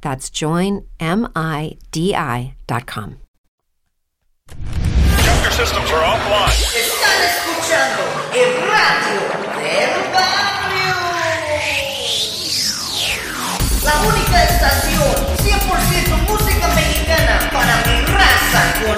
That's joinmidi.com. Your systems are offline. Están escuchando el radio del barrio. La única estación 100% música mexicana para mi raza con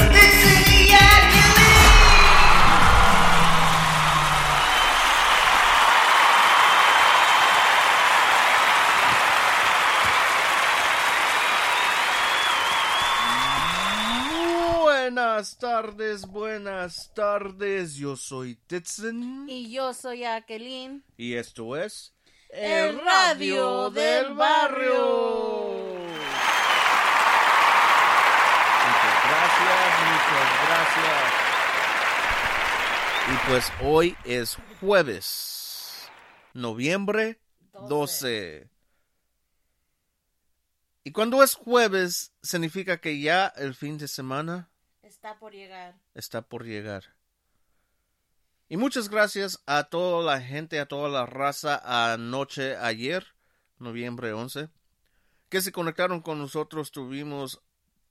Buenas tardes, buenas tardes. Yo soy Titson Y yo soy Jacqueline. y esto es El Radio del Barrio. Muchas gracias, muchas gracias. Y pues hoy es jueves, noviembre 12. Y cuando es jueves, significa que ya el fin de semana Está por llegar. está por llegar. Y muchas gracias a toda la gente, a toda la raza anoche, ayer, noviembre 11, que se conectaron con nosotros. Tuvimos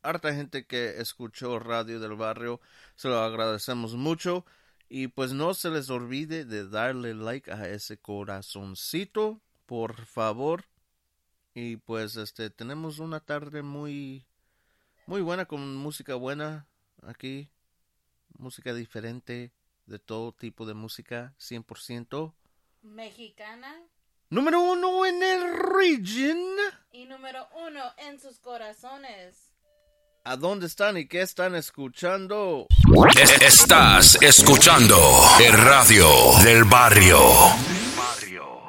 harta gente que escuchó Radio del Barrio. Se lo agradecemos mucho. Y pues no se les olvide de darle like a ese corazoncito, por favor. Y pues este tenemos una tarde muy muy buena con música buena aquí música diferente, de todo tipo de música, 100%. Mexicana Número uno en el region. y número uno en sus corazones. ¿A dónde están y qué están escuchando? Estás escuchando el radio del barrio. Eres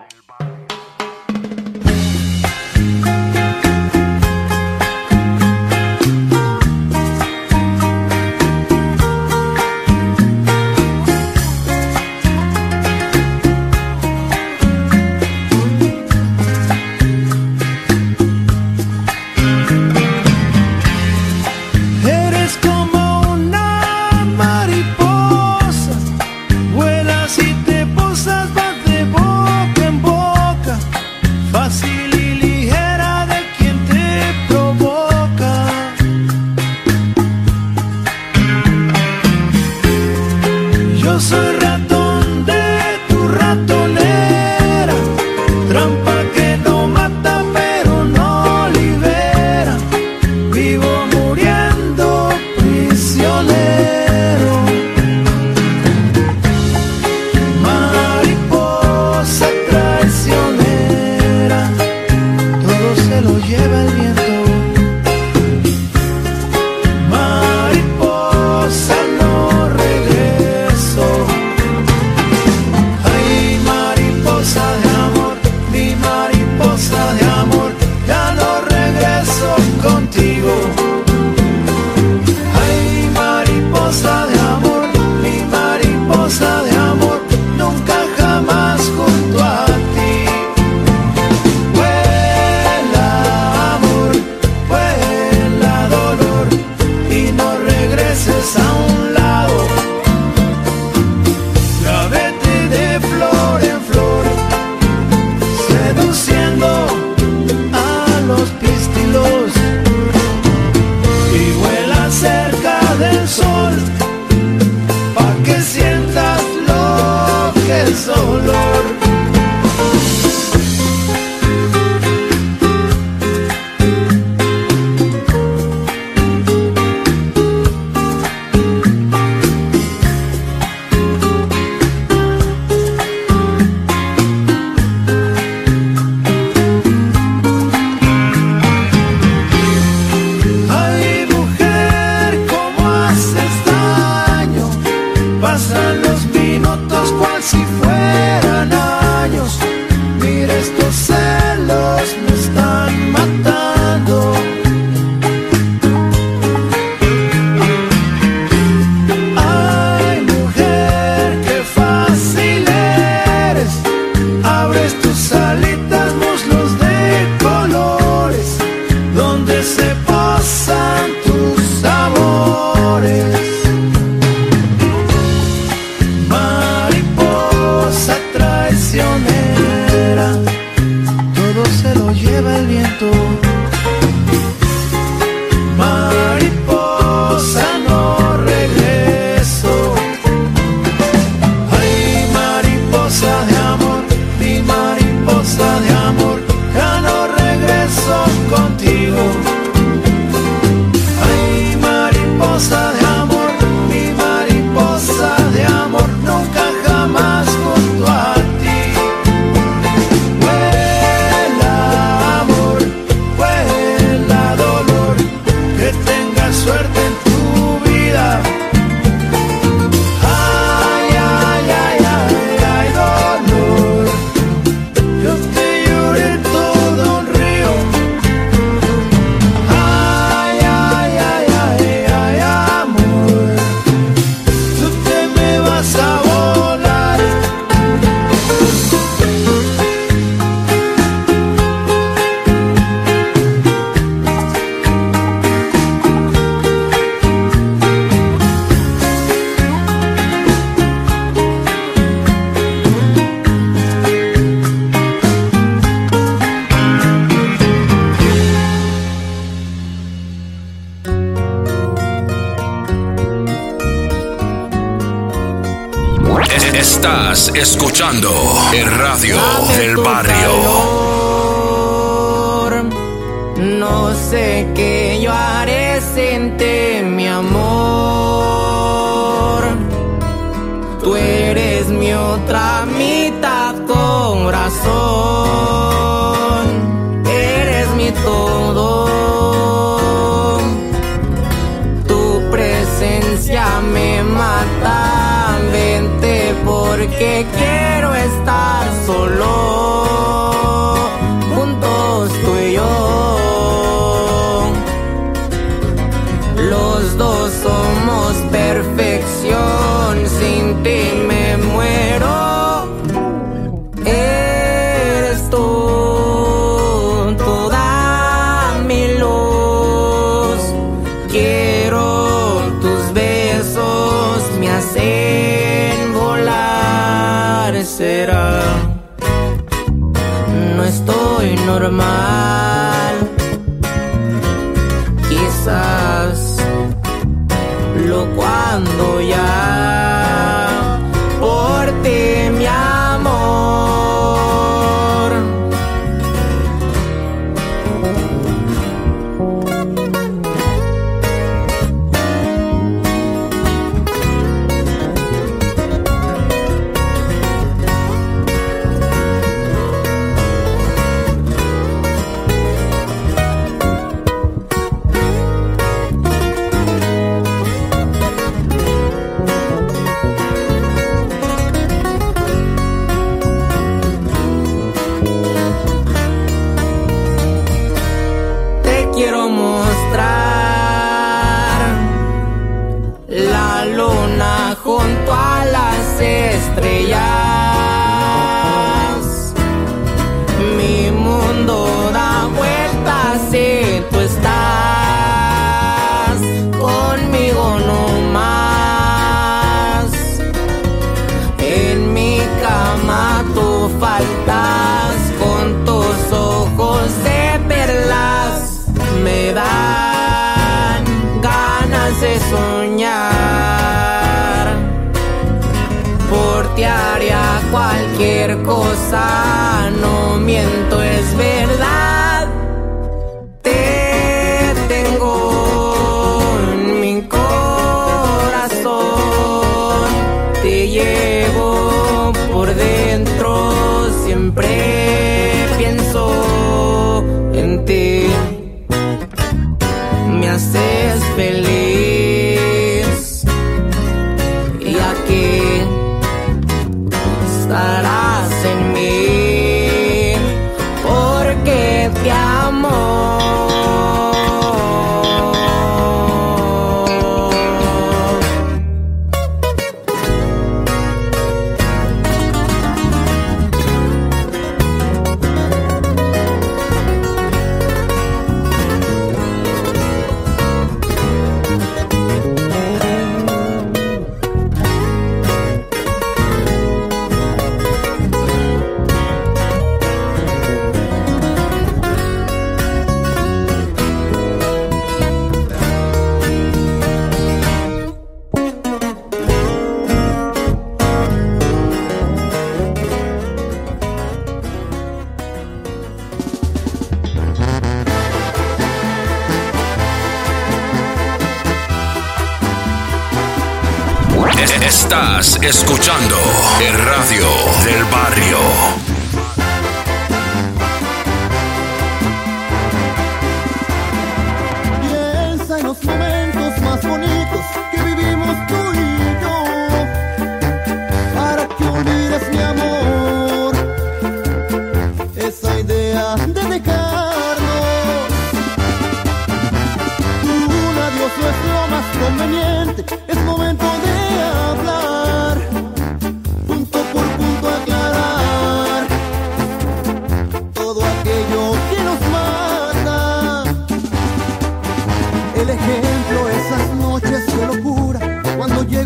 escuchando living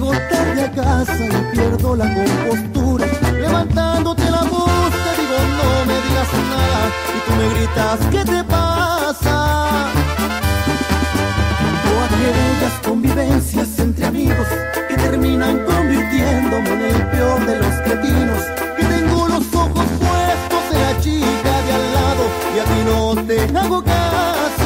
Llego tarde a casa y pierdo la compostura. Levantándote la voz te digo no me digas nada y tú me gritas ¿qué te pasa? O aquellas convivencias entre amigos que terminan convirtiéndome en el peor de los cretinos. Que tengo los ojos puestos en la chica de al lado y a ti no te hago caso.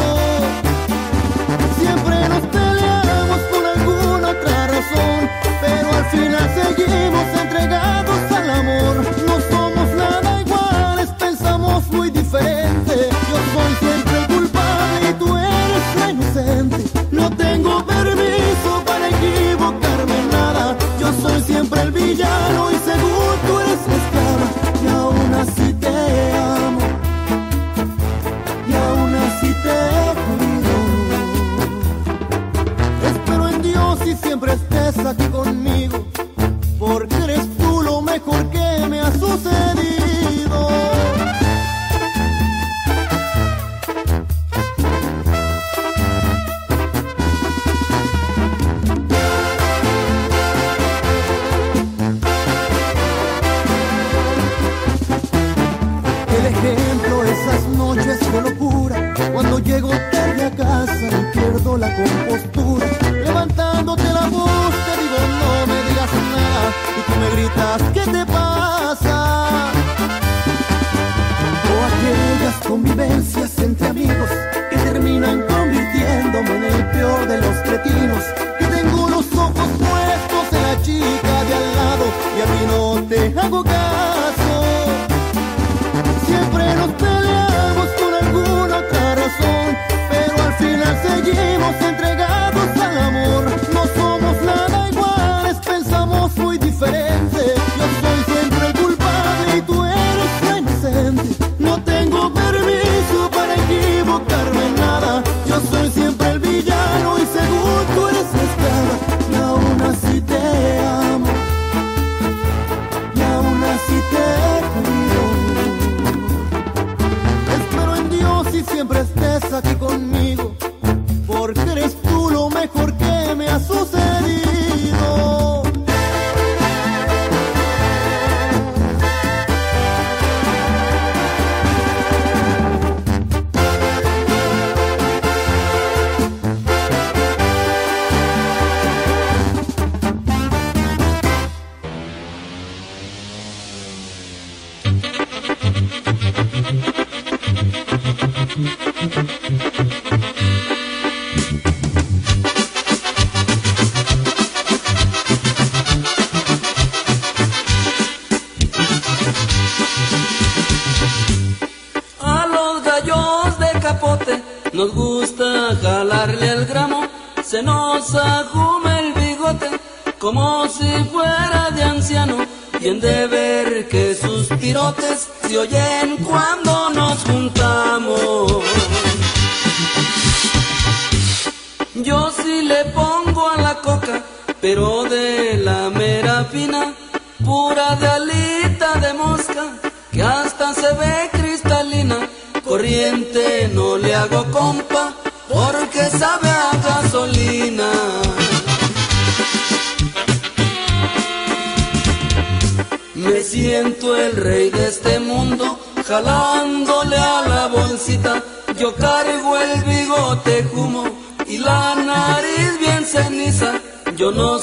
De ver que sus pirotes se oyen cuando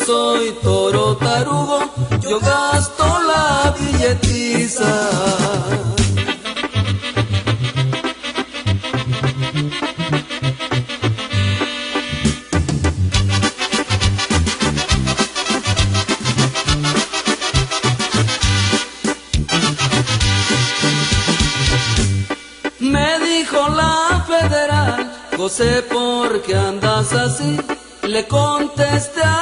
soy toro tarugo, yo gasto la billetiza. Me dijo la federal, José, ¿por qué andas así? Le contesté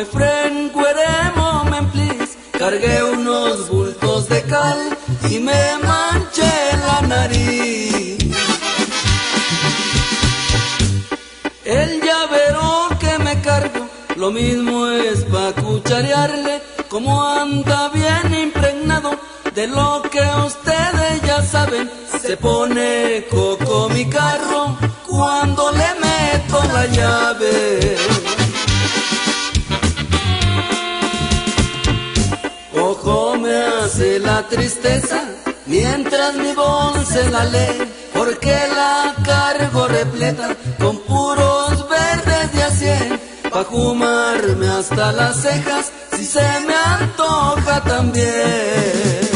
my friend, queremos please. Cargué unos bultos de cal y me manché la nariz. El llavero que me cargo, lo mismo es pa' cucharearle, como anda bien impregnado de lo que ustedes ya saben. Se pone coco mi carro cuando le meto la llave. Tristeza mientras mi bolsa la lee, porque la cargo repleta con puros verdes de a cien, pa' fumarme hasta las cejas si se me antoja también.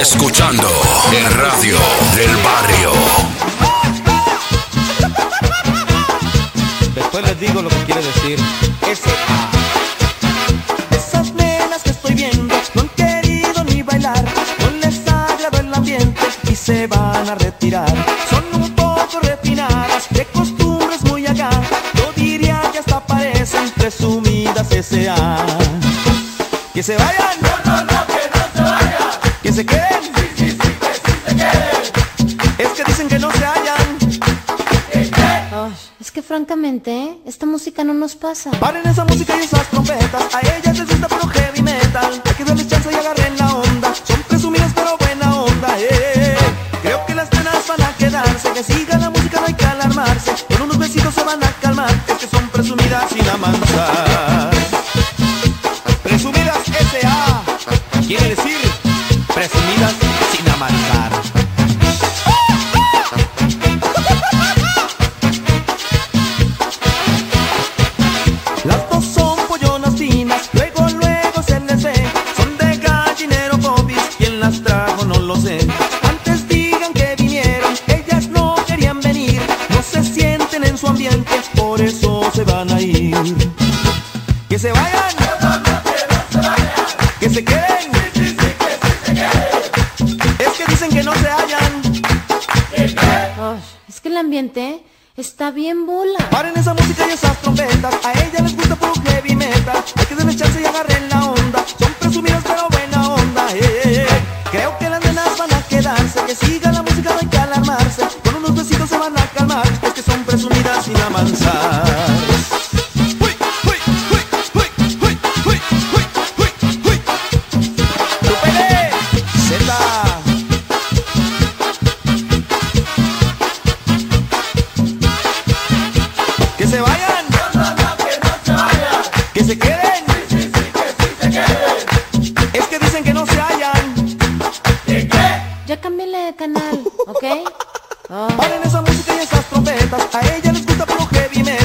Escuchando el radio del barrio. Después les digo lo que quiere decir. Ese Esas nenas que estoy viendo no han querido ni bailar, no les ha agradado el ambiente y se van a retirar. Son un poco refinadas, de costumbres presumidas S.A. Que se vayan. No, no, no, que no se vayan. Que se queden. Francamente, esta música no nos pasa. Paren esa música y esas trompetas. A ellas les gusta puro bien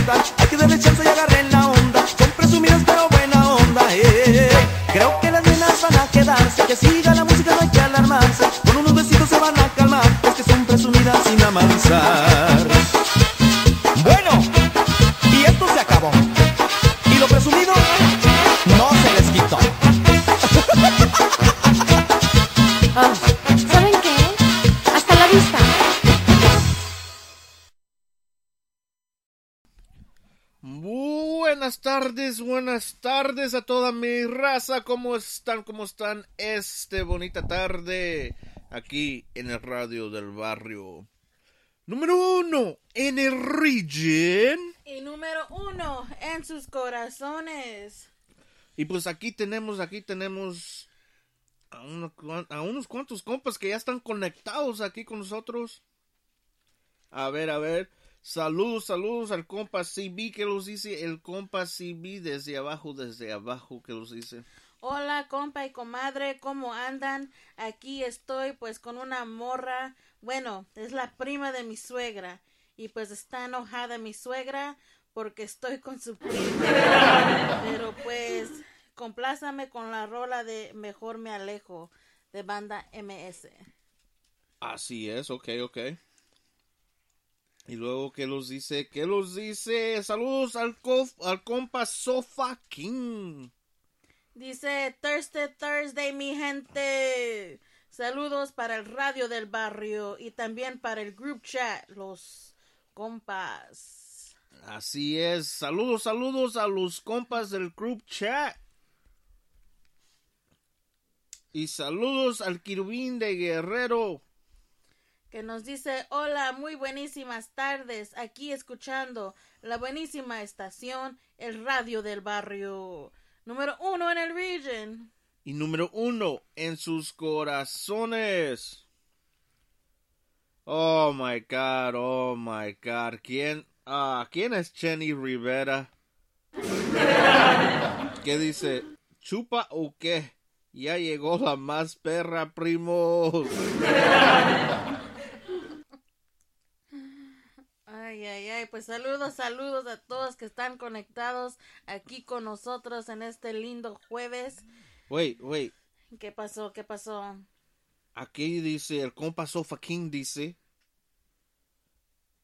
that tardes, buenas tardes a toda mi raza. ¿Cómo están? ¿Cómo están esta bonita tarde aquí en el radio del barrio? Número uno en el region. Y número uno en sus corazones. Y pues aquí tenemos, aquí tenemos a, uno- a unos cuantos compas que ya están conectados aquí con nosotros. A ver, a ver. Saludos, saludos al compa CB que los dice. El compa CB desde abajo, desde abajo que los dice. Hola, compa y comadre, ¿cómo andan? Aquí estoy pues con una morra. Bueno, es la prima de mi suegra. Y pues está enojada mi suegra porque estoy con su prima. Pero pues complázame con la rola de Mejor me alejo de banda MS. Así es, ok, ok. Y luego, ¿qué los dice? ¿Qué los dice? Saludos al, cof- al compa Sofa King. Dice Thursday, Thursday, mi gente. Saludos para el radio del barrio y también para el group chat, los compas. Así es. Saludos, saludos a los compas del group chat. Y saludos al querubín de Guerrero. Que nos dice, hola, muy buenísimas tardes, aquí escuchando la buenísima estación, el radio del barrio. Número uno en el region. Y número uno en sus corazones. Oh my god, oh my god. ¿Quién, ah, ¿quién es Jenny Rivera? ¿Qué dice? ¿Chupa o qué? Ya llegó la más perra, primos. Ay, pues saludos, saludos a todos que están conectados aquí con nosotros en este lindo jueves. Wait, wait. ¿Qué pasó? ¿Qué pasó? Aquí dice, el compa Sofa King dice,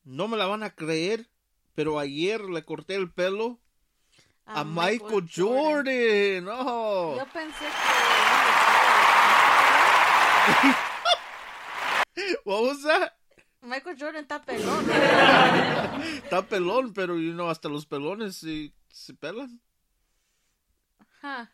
no me la van a creer, pero ayer le corté el pelo a, Michael, Jordan. Oh. Yo pensé What was that? Michael Jordan está pelón. Está pelón, pero you know, hasta los pelones sí, ¿Se pelan? Huh.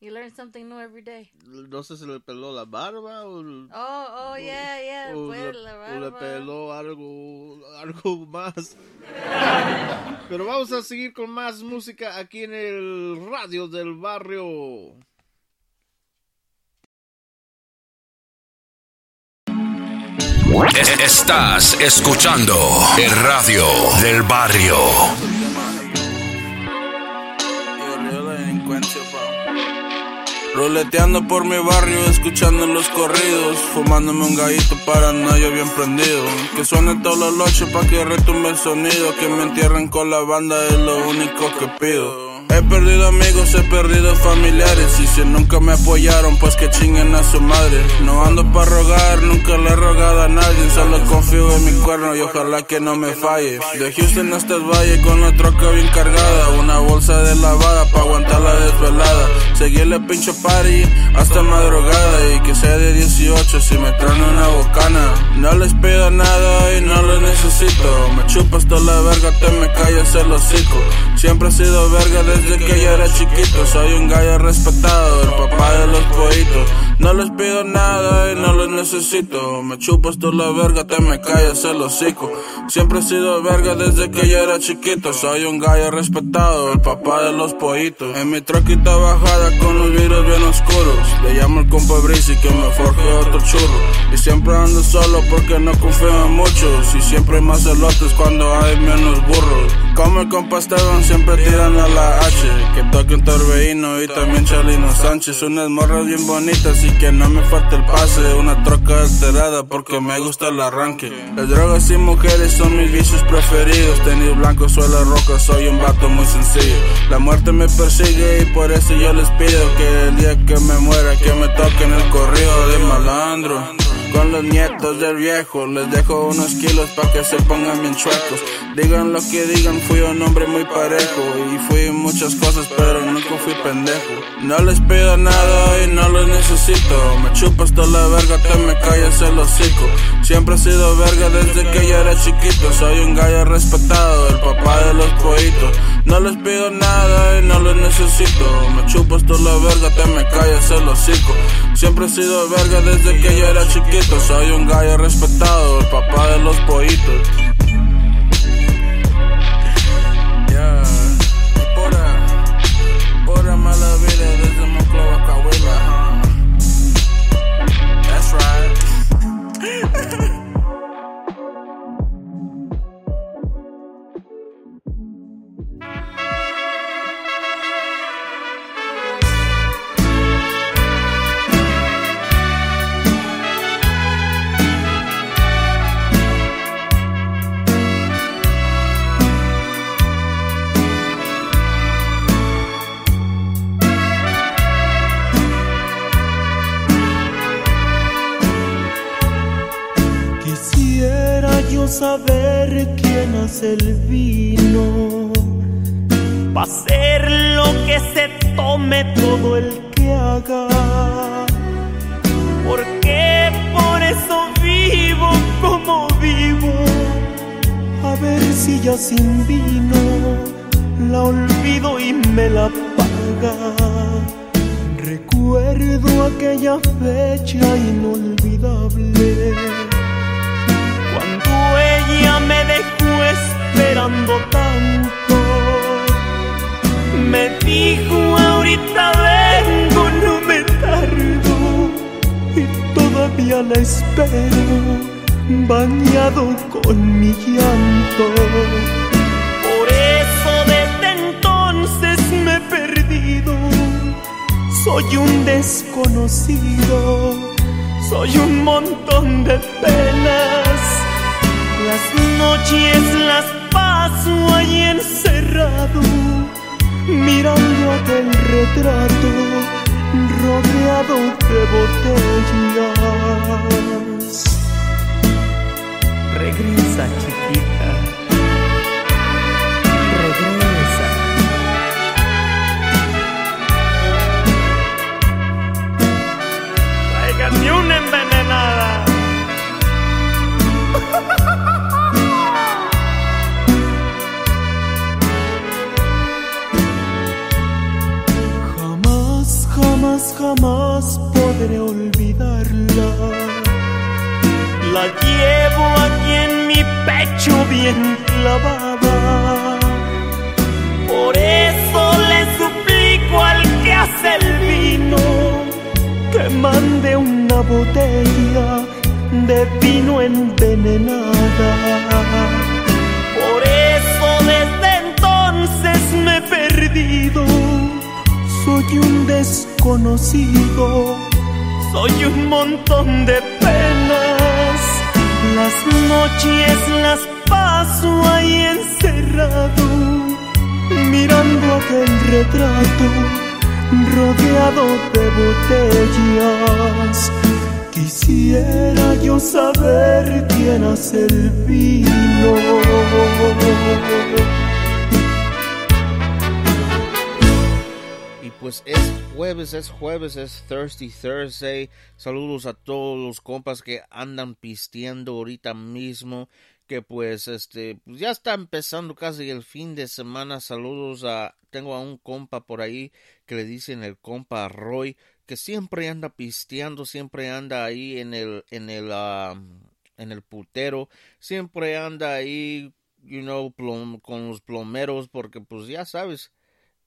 You learn something new every day. No sé si le peló la barba o, Oh, oh, yeah, yeah. o Pues le, la o le barba. peló algo, algo más. Pero vamos a seguir con más música aquí en el radio del barrio. Estás escuchando el radio del barrio. Roleteando por mi barrio, escuchando los corridos, fumándome un gallito paranoia bien prendido. Que suene todos los noches pa' que retumbe el sonido, que me entierren con la banda es lo único que pido. He perdido amigos, he perdido familiares. Y si nunca me apoyaron, pues que chinguen a su madre. No ando pa' rogar, nunca le he rogado a nadie. Solo confío en mi cuerno y ojalá que no me falle. De Houston hasta el valle con la troca bien cargada. Una bolsa de lavada pa' aguantar la desvelada. Seguirle pincho party hasta madrugada. Y que sea de 18 si me traen una bocana. No les pido nada y no lo necesito. Me chupas toda la verga, te me callas el hocico. Siempre he sido verga desde que yo era chiquito. Soy un gallo respetado, el papá de los pollitos No les pido nada y no los necesito. Me chupas toda la verga, te me callas el hocico. Siempre he sido verga desde que yo era chiquito. Soy un gallo respetado, el papá de los pollitos. En mi troquita bajada con los vidrios bien oscuros. Le llamo el compa Breezy que me forje otro churro. Y siempre ando solo porque no confío en muchos. Y siempre hay más elotes cuando hay menos burros. Como el compa siempre tiran a la H. Que toque un torbellino y también Chalino Sánchez. Unas morras bien bonitas que no me falte el pase. Una troca alterada porque me gusta el arranque. Las drogas y mujeres son mis vicios preferidos. Tenis blanco, suela roca, soy un vato muy sencillo. La muerte me persigue y por eso yo les pido Que el día que me muera que me toquen el corrido de malandro con los nietos del viejo. Les dejo unos kilos pa' que se pongan bien chuecos. Digan lo que digan, fui un hombre muy parejo. Y fui muchas cosas, pero nunca fui pendejo. No les pido nada y no los necesito. Me chupas toda la verga, te me callas el hocico. Siempre he sido verga desde que yo era chiquito. Soy un gallo respetado, el papá de los pollitos. No les pido nada y no los necesito. Me chupas toda la verga, te me callas el hocico Siempre he sido verga desde que yo era chiquito. Soy un gallo respetado, el papá de los pollitos jamás podré olvidarla. La llevo aquí en mi pecho bien clavada. Por eso le suplico al que hace el vino que mande una botella de vino envenenada. Por eso desde entonces me he perdido soy un desconocido, soy un montón de penas. Las noches las paso ahí encerrado, mirando aquel retrato rodeado de botellas. Quisiera yo saber quién hace el vino. Pues es jueves, es jueves, es Thirsty Thursday. Saludos a todos los compas que andan pisteando ahorita mismo. Que pues este, pues ya está empezando casi el fin de semana. Saludos a, tengo a un compa por ahí que le dicen el compa Roy, que siempre anda pisteando, siempre anda ahí en el, en el, en el putero, siempre anda ahí, you know, con los plomeros, porque pues ya sabes,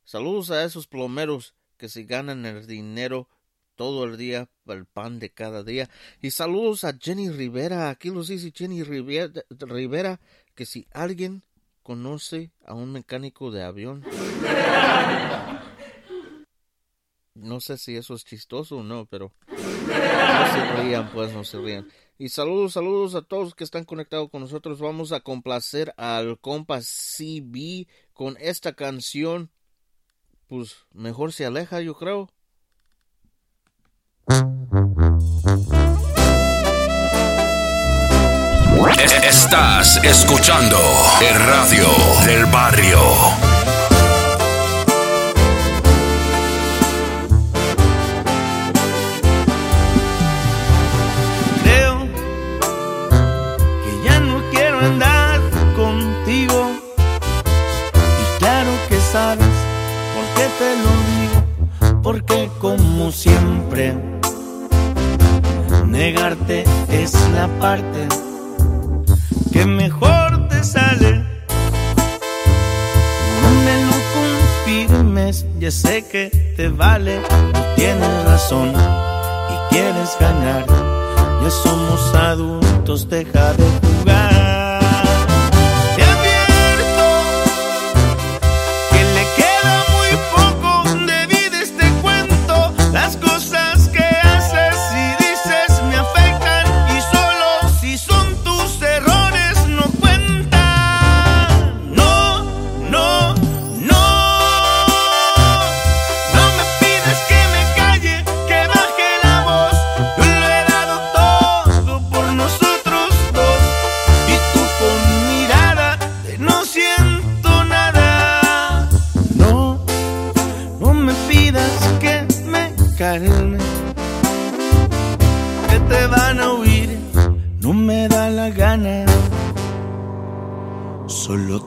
Saludos a esos plomeros que se ganan el dinero todo el día, el pan de cada día. Y saludos a Jenny Rivera. Aquí los dice Jenny Rivera, que si alguien conoce a un mecánico de avión. No sé si eso es chistoso o no, pero no se rían, pues no se rían. Y saludos, saludos a todos que están conectados con nosotros. Vamos a complacer al compa CB con esta canción pues mejor se aleja, yo creo. Estás escuchando el radio del barrio. Te lo digo. Porque como siempre, negarte es la parte que mejor te sale. No me lo confirmes, ya sé que te vale. Tienes razón y quieres ganar. Ya somos adultos, deja de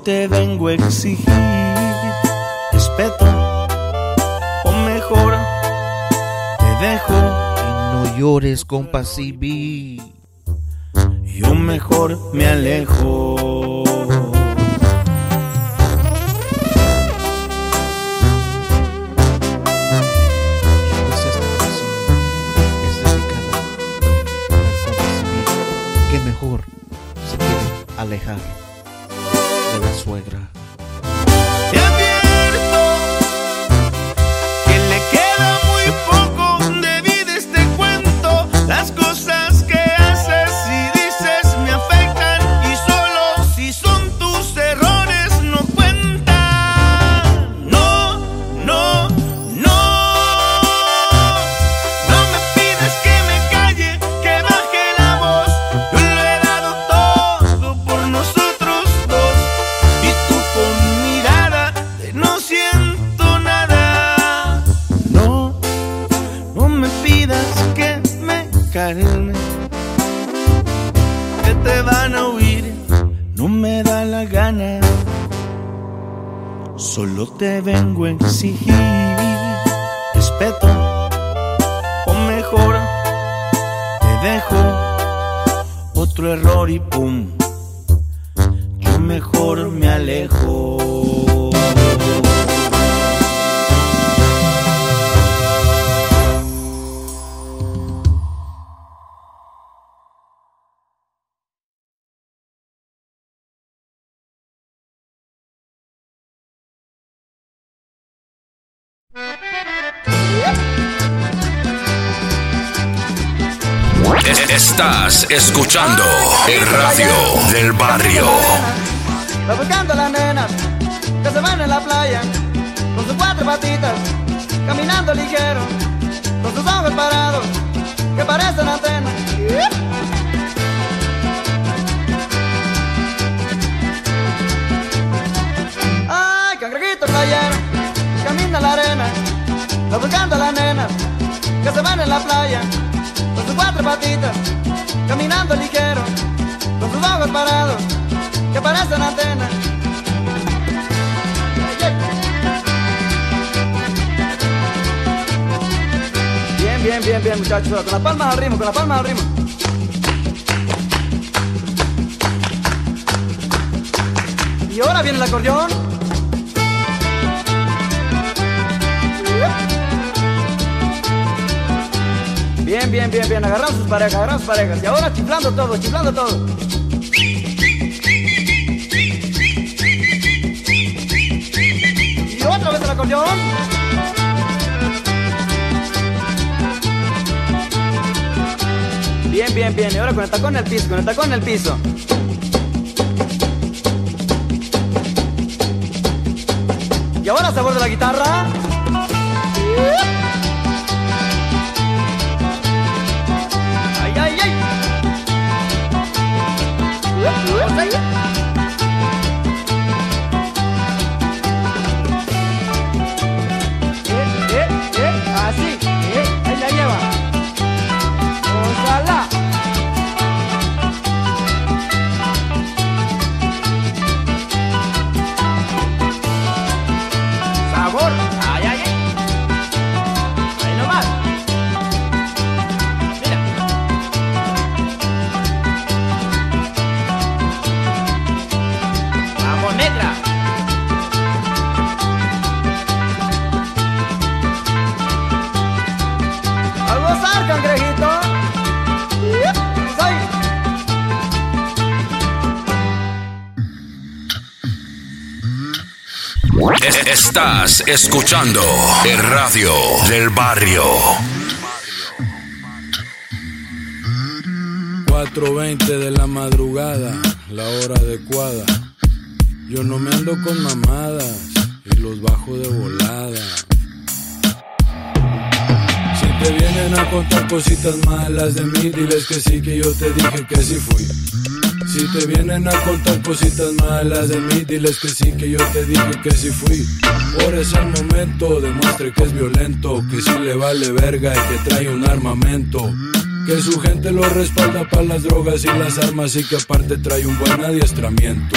te vengo a exigir respeto o mejor te dejo No llores, compa CB. yo mejor me alejo Escuchando el radio del barrio. Va buscando a las nenas que se van en la playa con sus cuatro patitas, caminando ligero, con sus ojos parados que parecen antenas. Ay, cangrejito playero, camina la arena, va buscando a las nenas que se van en la playa con sus cuatro patitas, caminando ligero, con sus ojos parados que parecen antenas. Bien, bien, bien, bien, muchachos. Con las palmas al ritmo, con las palmas al ritmo. Y ahora viene el acordeón. Bien, bien, bien, bien. Agarramos sus parejas, agarramos sus parejas. Y ahora chiflando todo, chiflando todo. Y otra vez el acordeón. Bien, bien, bien. Y ahora con el tacón en el piso, con el tacón en el piso. Y ahora sabor de la guitarra. Eh, Estás escuchando el radio del barrio. 4.20 de la madrugada, la hora adecuada. Yo no me ando con mamadas y los bajo de volada. Si te vienen a contar cositas malas de mí, diles que sí, que yo te dije que sí fui. Si te vienen a contar cositas malas de mí, diles que sí, que yo te dije que sí fui. Por eso el momento demuestre que es violento, que sí le vale verga y que trae un armamento. Que su gente lo respalda para las drogas y las armas y que aparte trae un buen adiestramiento.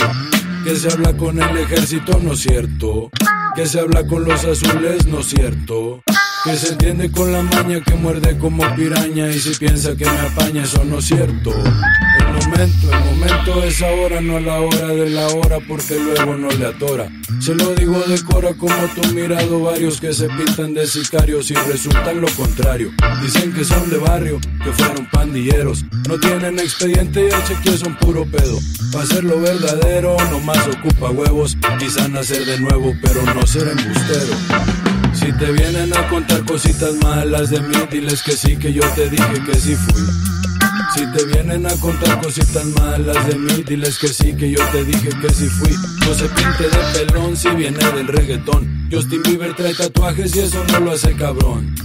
Que se habla con el ejército, no es cierto. Que se habla con los azules, no es cierto. Que se entiende con la maña que muerde como piraña y si piensa que me apaña, eso no es cierto. Momento, el momento es ahora, no la hora de la hora porque luego no le atora. Se lo digo de cora como tú mirado varios que se pintan de sicarios y resultan lo contrario. Dicen que son de barrio, que fueron pandilleros. No tienen expediente y el chequeo son puro pedo. Para hacerlo verdadero, nomás ocupa huevos. Quizá nacer de nuevo, pero no ser embustero. Si te vienen a contar cositas malas de mí, diles que sí, que yo te dije que sí fui. Si te vienen a contar cositas malas de mí, diles que sí, que yo te dije que sí fui. No se pinte de pelón si viene del reggaetón. Justin Bieber trae tatuajes y eso no lo hace cabrón.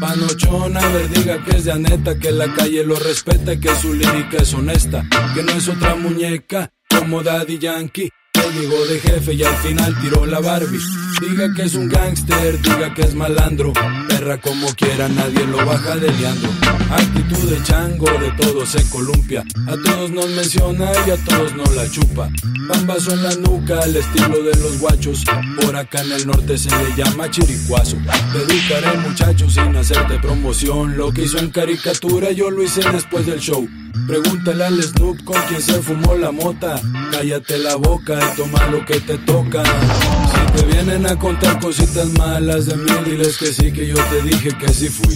Panochón, a ver, diga que es de Aneta, que la calle lo respeta y que su lírica es honesta. Que no es otra muñeca como Daddy Yankee. Llegó de jefe y al final tiró la Barbie. Diga que es un gángster, diga que es malandro. Como quiera, nadie lo baja deleando. Actitud de chango, de todo se columpia. A todos nos menciona y a todos nos la chupa. Bambazo en la nuca, al estilo de los guachos. Por acá en el norte se le llama chiricuazo. Te educaré muchachos sin hacerte promoción. Lo que hizo en caricatura yo lo hice después del show. Pregúntale al Snoop con quien se fumó la mota. Cállate la boca y toma lo que te toca. Te vienen a contar cositas malas de mí, diles que sí, que yo te dije que sí fui.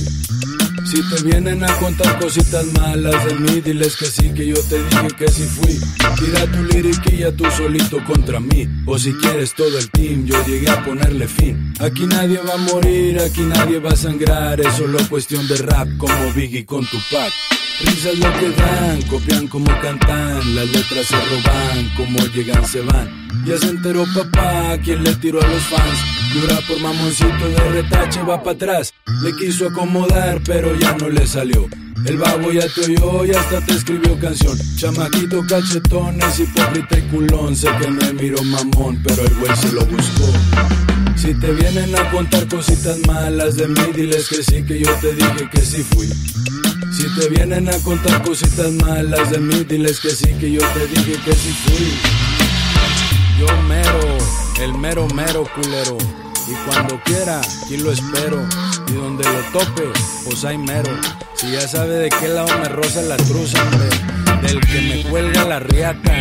Si te vienen a contar cositas malas de mí, diles que sí, que yo te dije que sí fui. Tira tu liriquilla tú solito contra mí. O si quieres todo el team, yo llegué a ponerle fin. Aquí nadie va a morir, aquí nadie va a sangrar. Es solo cuestión de rap como Biggie con Tupac. Risas lo que dan, copian como cantan, las letras se roban, como llegan se van. Ya se enteró papá, quien le tiró a los fans. Llora por mamoncito de retache, va para atrás. Le quiso acomodar, pero ya no le salió. El babo ya te oyó y hasta te escribió canción. Chamaquito cachetón, es hipócrita y culón. Sé que me miró mamón, pero el güey se lo buscó. Si te vienen a contar cositas malas de mí, diles que sí, que yo te dije que sí fui. Si te vienen a contar cositas malas de mí, diles que sí, que yo te dije que sí fui. Yo mero, el mero mero culero. Y cuando quiera, aquí lo espero. Y donde lo tope, pues hay mero. Si ya sabe de qué lado me roza la cruz, hombre. Del que me cuelga la riata.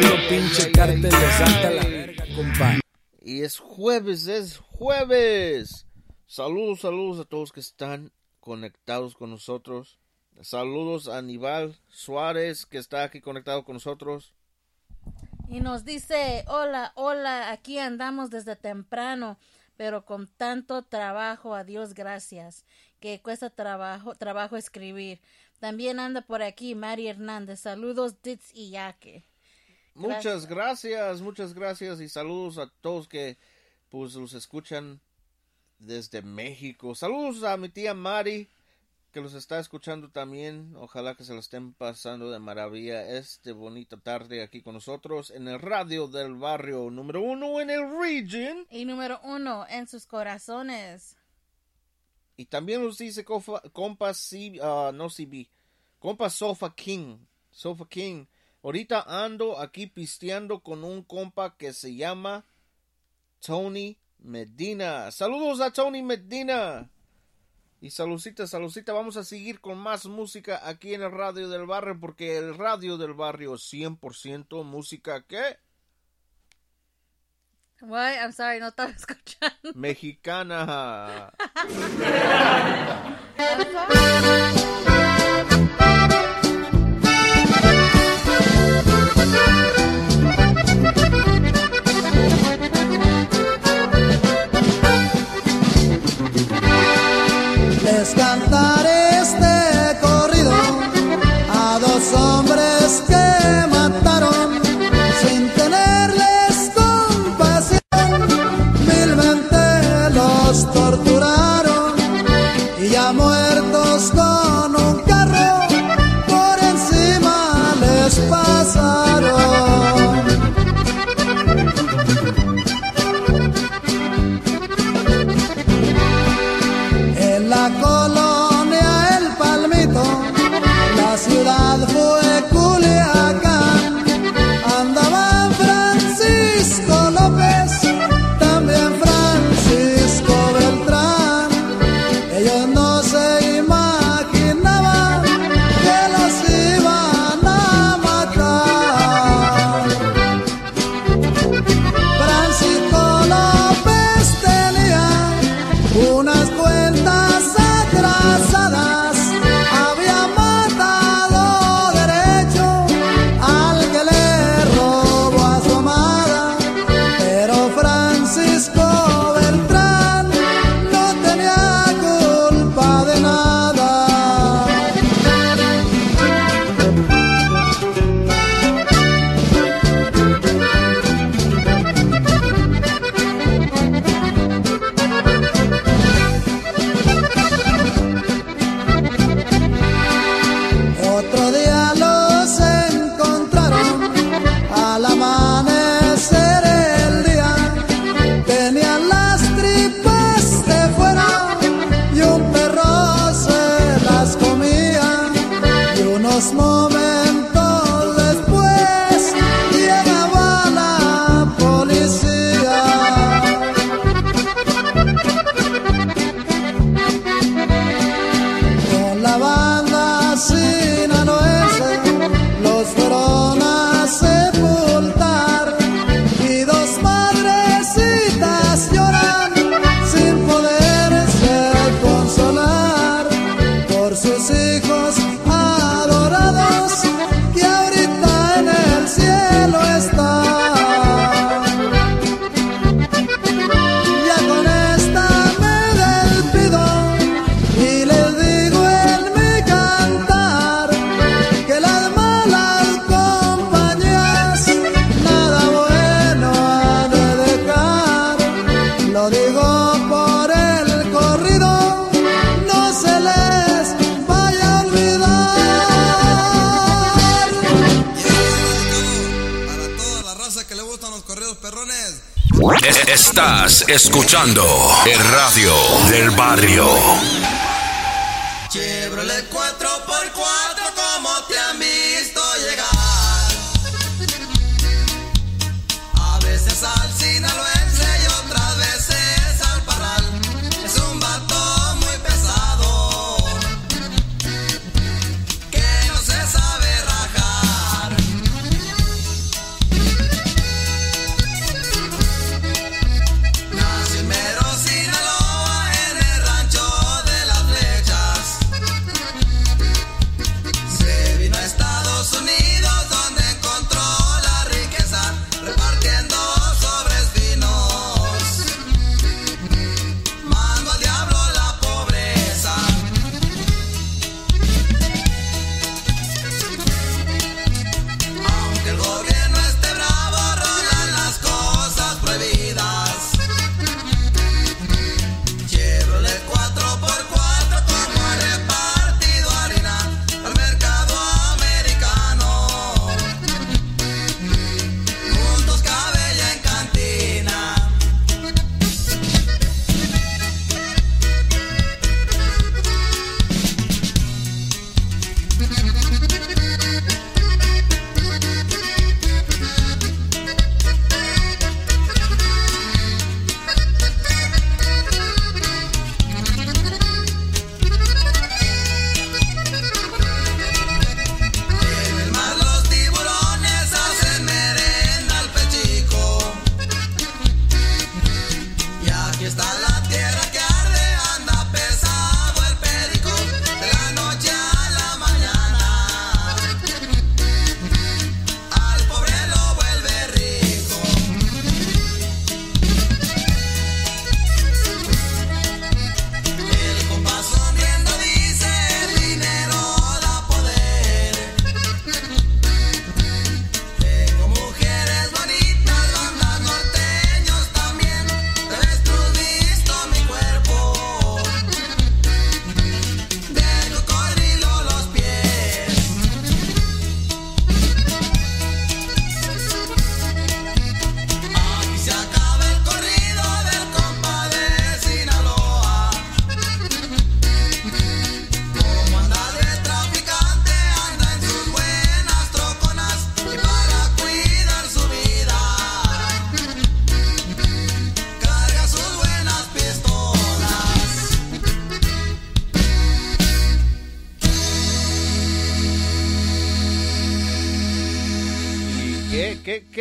Puro pinche cártel de Santa la verga, compa. Y es jueves, es jueves. Saludos, saludos a todos que están conectados con nosotros. Saludos a Aníbal Suárez que está aquí conectado con nosotros. Y nos dice, hola, hola, aquí andamos desde temprano, pero con tanto trabajo, a Dios gracias, que cuesta trabajo, trabajo escribir. También anda por aquí Mari Hernández. Saludos, Ditz y Yaque. Muchas gracias, muchas gracias y saludos a todos que pues los escuchan desde México. Saludos a mi tía Mari que los está escuchando también. Ojalá que se lo estén pasando de maravilla este bonita tarde aquí con nosotros en el radio del barrio número uno en el region. Y número uno en sus corazones. Y también nos dice compa, compa C, uh, no CB, compa Sofa King. Sofa King. Ahorita ando aquí pisteando con un compa que se llama Tony Medina. Saludos a Tony Medina. Y saludcita, saludcita, vamos a seguir con más música aquí en el radio del barrio porque el radio del barrio es 100% música que... What? I'm sorry, no estaba escuchando. Mexicana. el radio del barrio.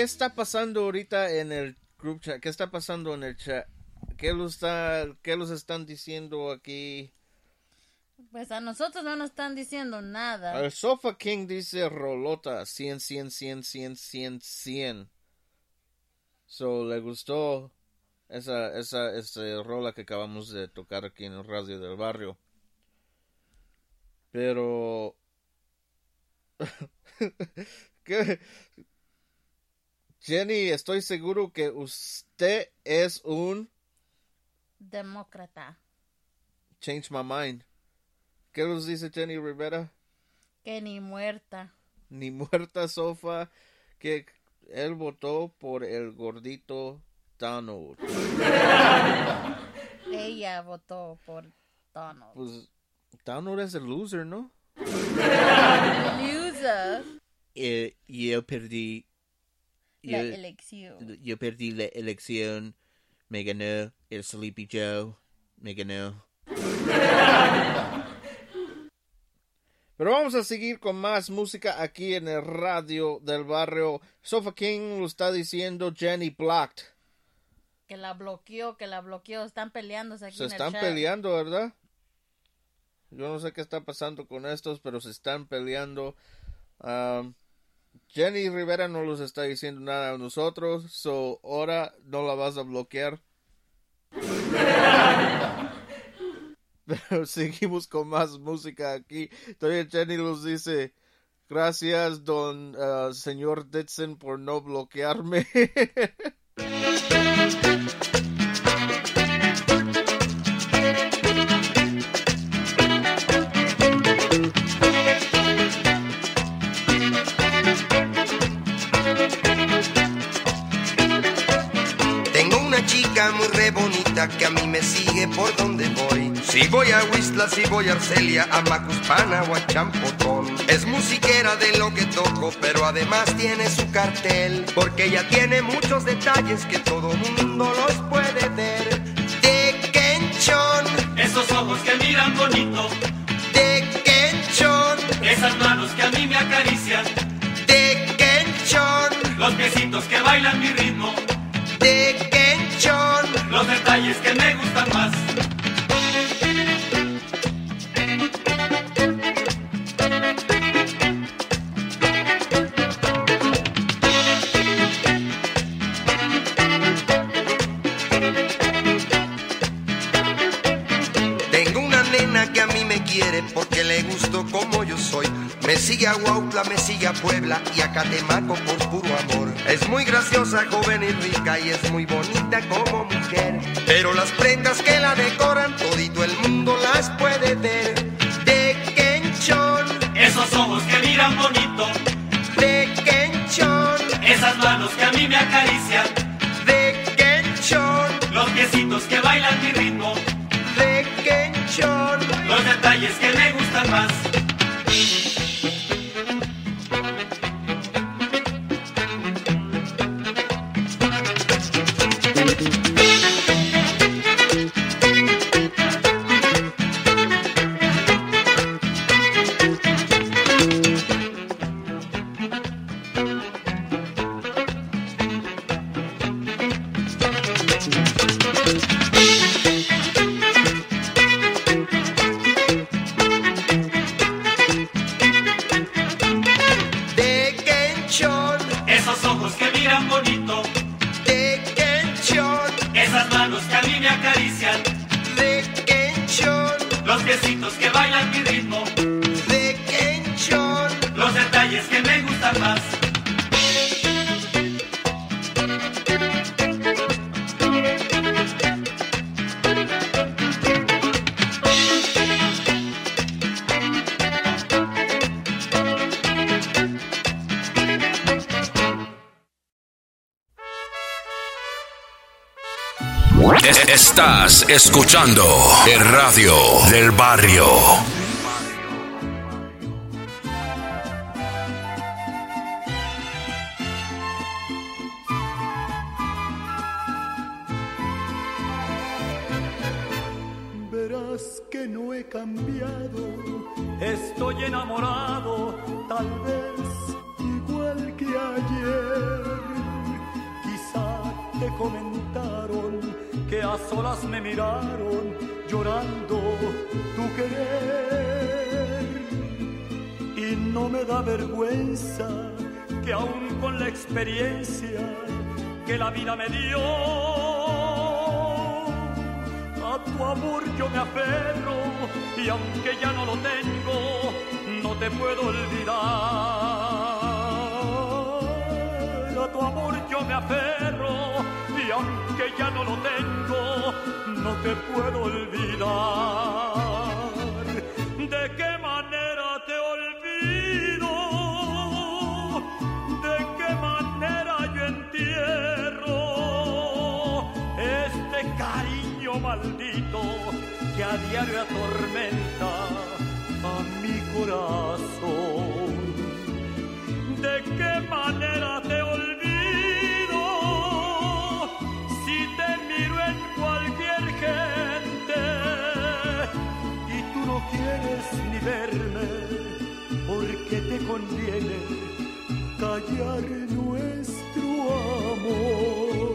Está pasando ahorita en el group chat? ¿Qué está pasando en el chat? ¿Qué los, está, qué los están diciendo aquí? Pues a nosotros no nos están diciendo nada. El Sofa King dice Rolota 100, 100, 100, 100, 100, 100. So, le gustó esa, esa, esa rola que acabamos de tocar aquí en el radio del barrio. Pero... ¿Qué? Jenny, estoy seguro que usted es un... Demócrata. Change my mind. ¿Qué nos dice Jenny Rivera? Que ni muerta. Ni muerta sofa. Que él votó por el gordito Donald. Ella votó por Donald. Pues Donald es el loser, ¿no? Loser. Eh, y yo perdí. La yo- elección. Yo perdí la elección. Me ganó el Sleepy Joe. Me ganó. Pero vamos a seguir con más música aquí en el radio del barrio. Sofa King lo está diciendo Jenny Blocked. Que la bloqueó, que la bloqueó. Están peleándose aquí Se en el están chat. peleando, ¿verdad? Yo no sé qué está pasando con estos, pero se están peleando. Um, Jenny Rivera no los está diciendo nada a nosotros, so ahora no la vas a bloquear. Pero seguimos con más música aquí. Todavía Jenny nos dice, gracias don uh, señor Ditson por no bloquearme. que a mí me sigue por donde voy. Si voy a Whistler, si voy a Arcelia, a Macuspana o a Champotón. Es musiquera de lo que toco, pero además tiene su cartel. Porque ella tiene muchos detalles que todo mundo los puede ver. De Kenchon, Esos ojos que miran bonito, de Kenchon, esas manos que a mí me acarician, de Kenchon, los piecitos que bailan mi ritmo. Los detalles que me gustan más. Sigue a Huautla, me sigue a Puebla y a Catemaco por puro amor. Es muy graciosa, joven y rica y es muy bonita como mujer. Pero las prendas que la decoran, escuchando el radio del barrio. Llorando tu querer. Y no me da vergüenza que aún con la experiencia que la vida me dio, a tu amor yo me aferro y aunque ya no lo tengo, no te puedo olvidar. Tu amor yo me aferro y aunque ya no lo tengo, no te puedo olvidar. ¿De qué manera te olvido? ¿De qué manera yo entierro este cariño maldito que a diario atormenta a mi corazón? ¿De qué manera ni verme porque te conviene callar nuestro amor?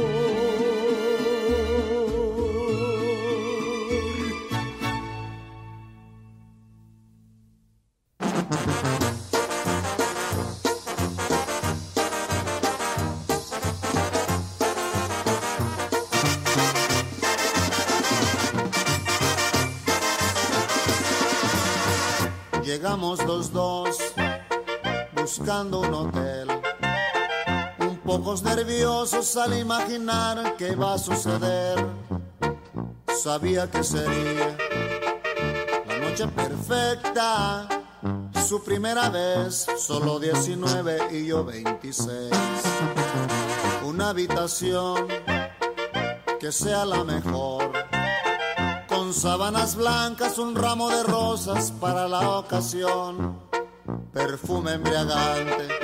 Nerviosos al imaginar qué va a suceder. Sabía que sería la noche perfecta. Su primera vez, solo 19 y yo 26. Una habitación que sea la mejor con sábanas blancas, un ramo de rosas para la ocasión, perfume embriagante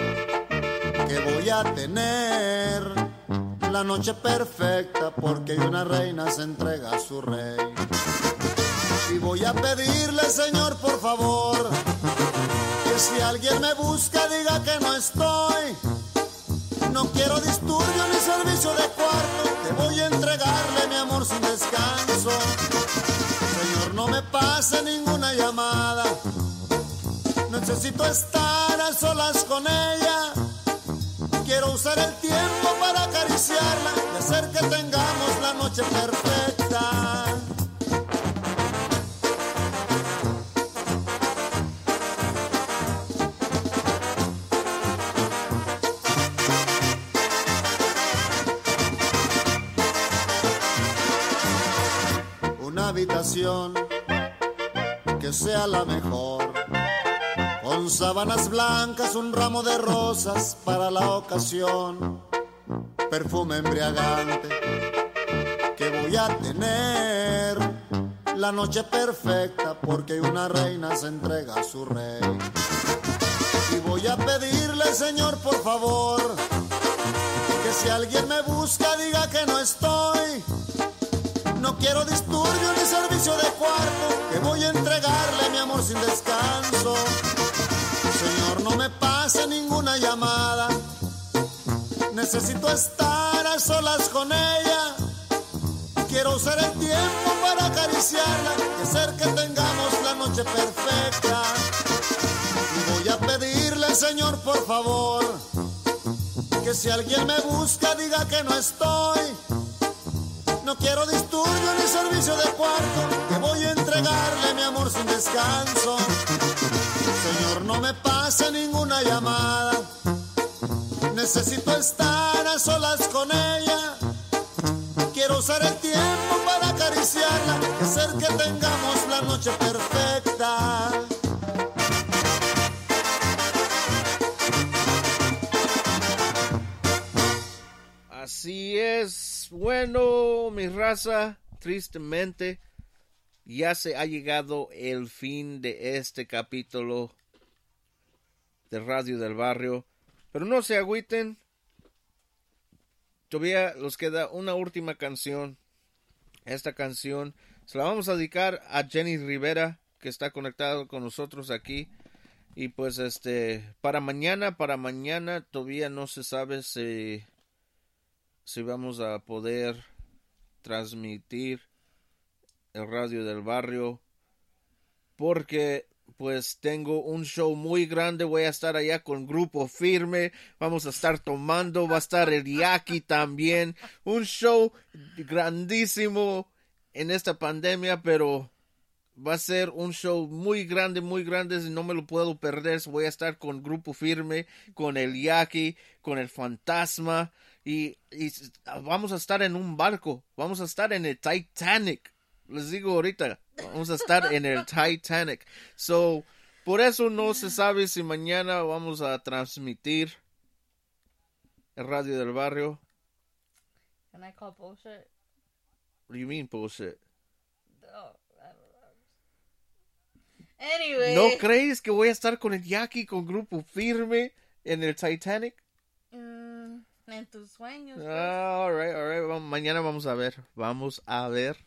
que voy a tener, la noche perfecta porque una reina se entrega a su rey. Y voy a pedirle, Señor, por favor, que si alguien me busca diga que no estoy. No quiero disturbio ni servicio de cuarto, que voy a entregarle mi amor sin descanso. Señor, no me pase ninguna llamada. Necesito estar a solas con ella. Quiero usar el tiempo para acariciarla y hacer que tengamos la noche perfecta. Una habitación que sea la mejor. Con sábanas blancas, un ramo de rosas para la ocasión. Perfume embriagante que voy a tener. La noche perfecta porque una reina se entrega a su rey. Y voy a pedirle, Señor, por favor, que si alguien me busca diga que no estoy. No quiero disturbio ni servicio de cuarto, que voy a entregarle mi amor sin descanso. Señor, no me pase ninguna llamada. Necesito estar a solas con ella. Quiero usar el tiempo para acariciarla y hacer que tengamos la noche perfecta. Y voy a pedirle, Señor, por favor, que si alguien me busca diga que no estoy. No quiero disturbio ni servicio de cuarto, que voy a entregarle mi amor sin descanso. Señor, no me pase ninguna llamada. Necesito estar a solas con ella. Quiero usar el tiempo para acariciarla y hacer que tengamos la noche perfecta. Así es. Bueno, mi raza, tristemente, ya se ha llegado el fin de este capítulo de Radio del Barrio. Pero no se agüiten. Todavía nos queda una última canción. Esta canción se la vamos a dedicar a Jenny Rivera, que está conectado con nosotros aquí. Y pues este, para mañana, para mañana todavía no se sabe si, si vamos a poder transmitir el radio del barrio. Porque pues tengo un show muy grande, voy a estar allá con grupo firme, vamos a estar tomando, va a estar el Yaki también, un show grandísimo en esta pandemia, pero va a ser un show muy grande, muy grande, y no me lo puedo perder, voy a estar con grupo firme, con el Yaki, con el fantasma, y, y vamos a estar en un barco, vamos a estar en el Titanic, les digo ahorita, vamos a estar en el Titanic. So, por eso no se sabe si mañana vamos a transmitir el radio del barrio. Can I call bullshit? What do you mean bullshit? Oh, I don't know. Anyway. ¿No crees que voy a estar con el Yaki con grupo firme en el Titanic? En tus sueños. pues. Ah, alright, alright. Vamos- Mañana vamos a ver. Vamos a ver.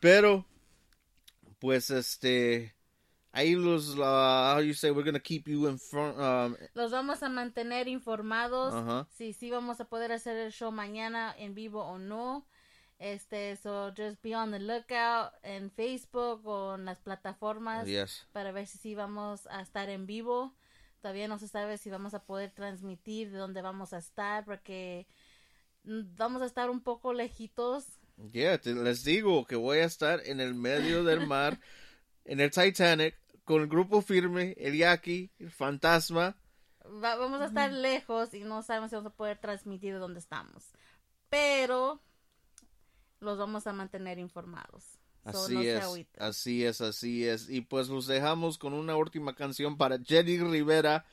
Pero, pues este. ahí los, uh, how you say, we're gonna keep you in front, um, Los vamos a mantener informados si sí vamos a poder hacer el show mañana en vivo o no. Este, so just be on the lookout en Facebook o en las plataformas Yes. para ver si sí vamos a estar en vivo. Todavía no se sabe si vamos a poder transmitir de dónde vamos a estar porque mm, vamos a estar un poco lejitos. Yeah, te- les digo que voy a estar en el medio del mar, en el Titanic, con el grupo firme, el Yaqui, el Fantasma. Va- vamos a estar lejos y no sabemos si vamos a poder transmitir de dónde estamos. Pero los vamos a mantener informados. So, Así no es, así es, así es. Y pues los dejamos con una última canción para Jenny Rivera.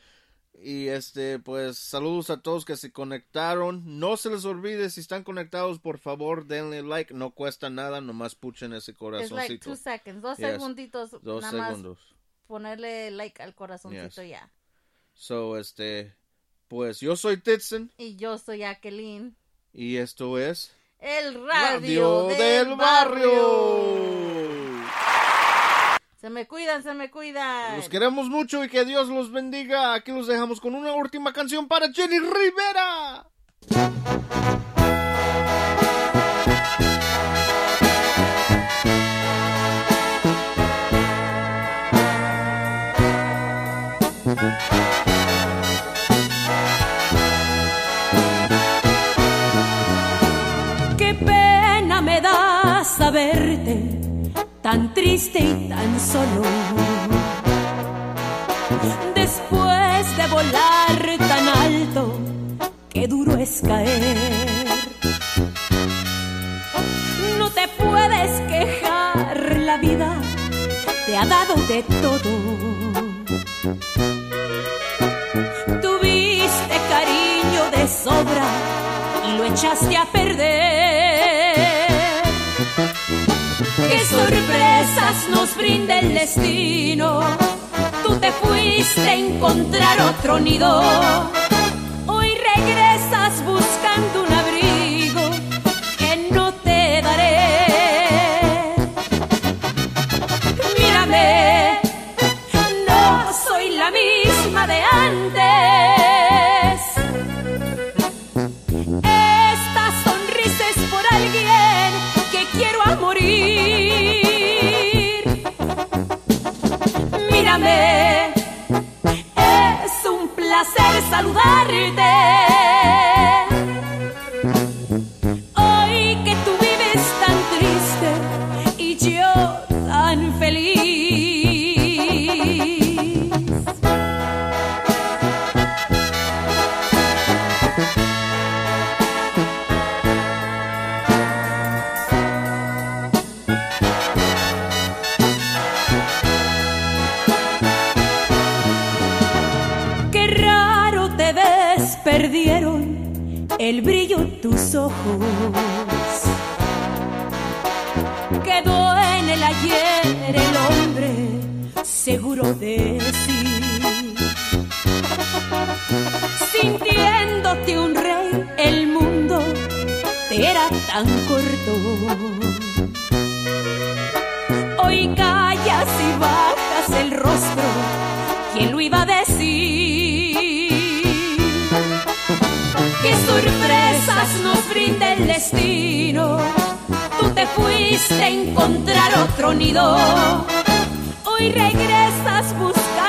Y este, pues saludos a todos que se conectaron. No se les olvide, si están conectados, por favor, denle like. No cuesta nada, nomás puchen ese It's like corazoncito. two seconds, dos Yes, segunditos, Dos nada más segundos. ponerle like al corazoncito Yes. ya. So, este, pues yo soy Titson Y yo soy Jacqueline, y esto es el radio, Radio del, del barrio. Se me cuidan, se me cuidan. Los queremos mucho y que Dios los bendiga. Aquí los dejamos con una última canción para Jenny Rivera. Triste y tan solo. Después de volar tan alto, qué duro es caer. No te puedes quejar, la vida te ha dado de todo. Tuviste cariño de sobra y lo echaste a perder. El destino. Tú te fuiste a encontrar otro nido. Saludarte. Te fuiste a encontrar otro nido. Hoy regresas buscando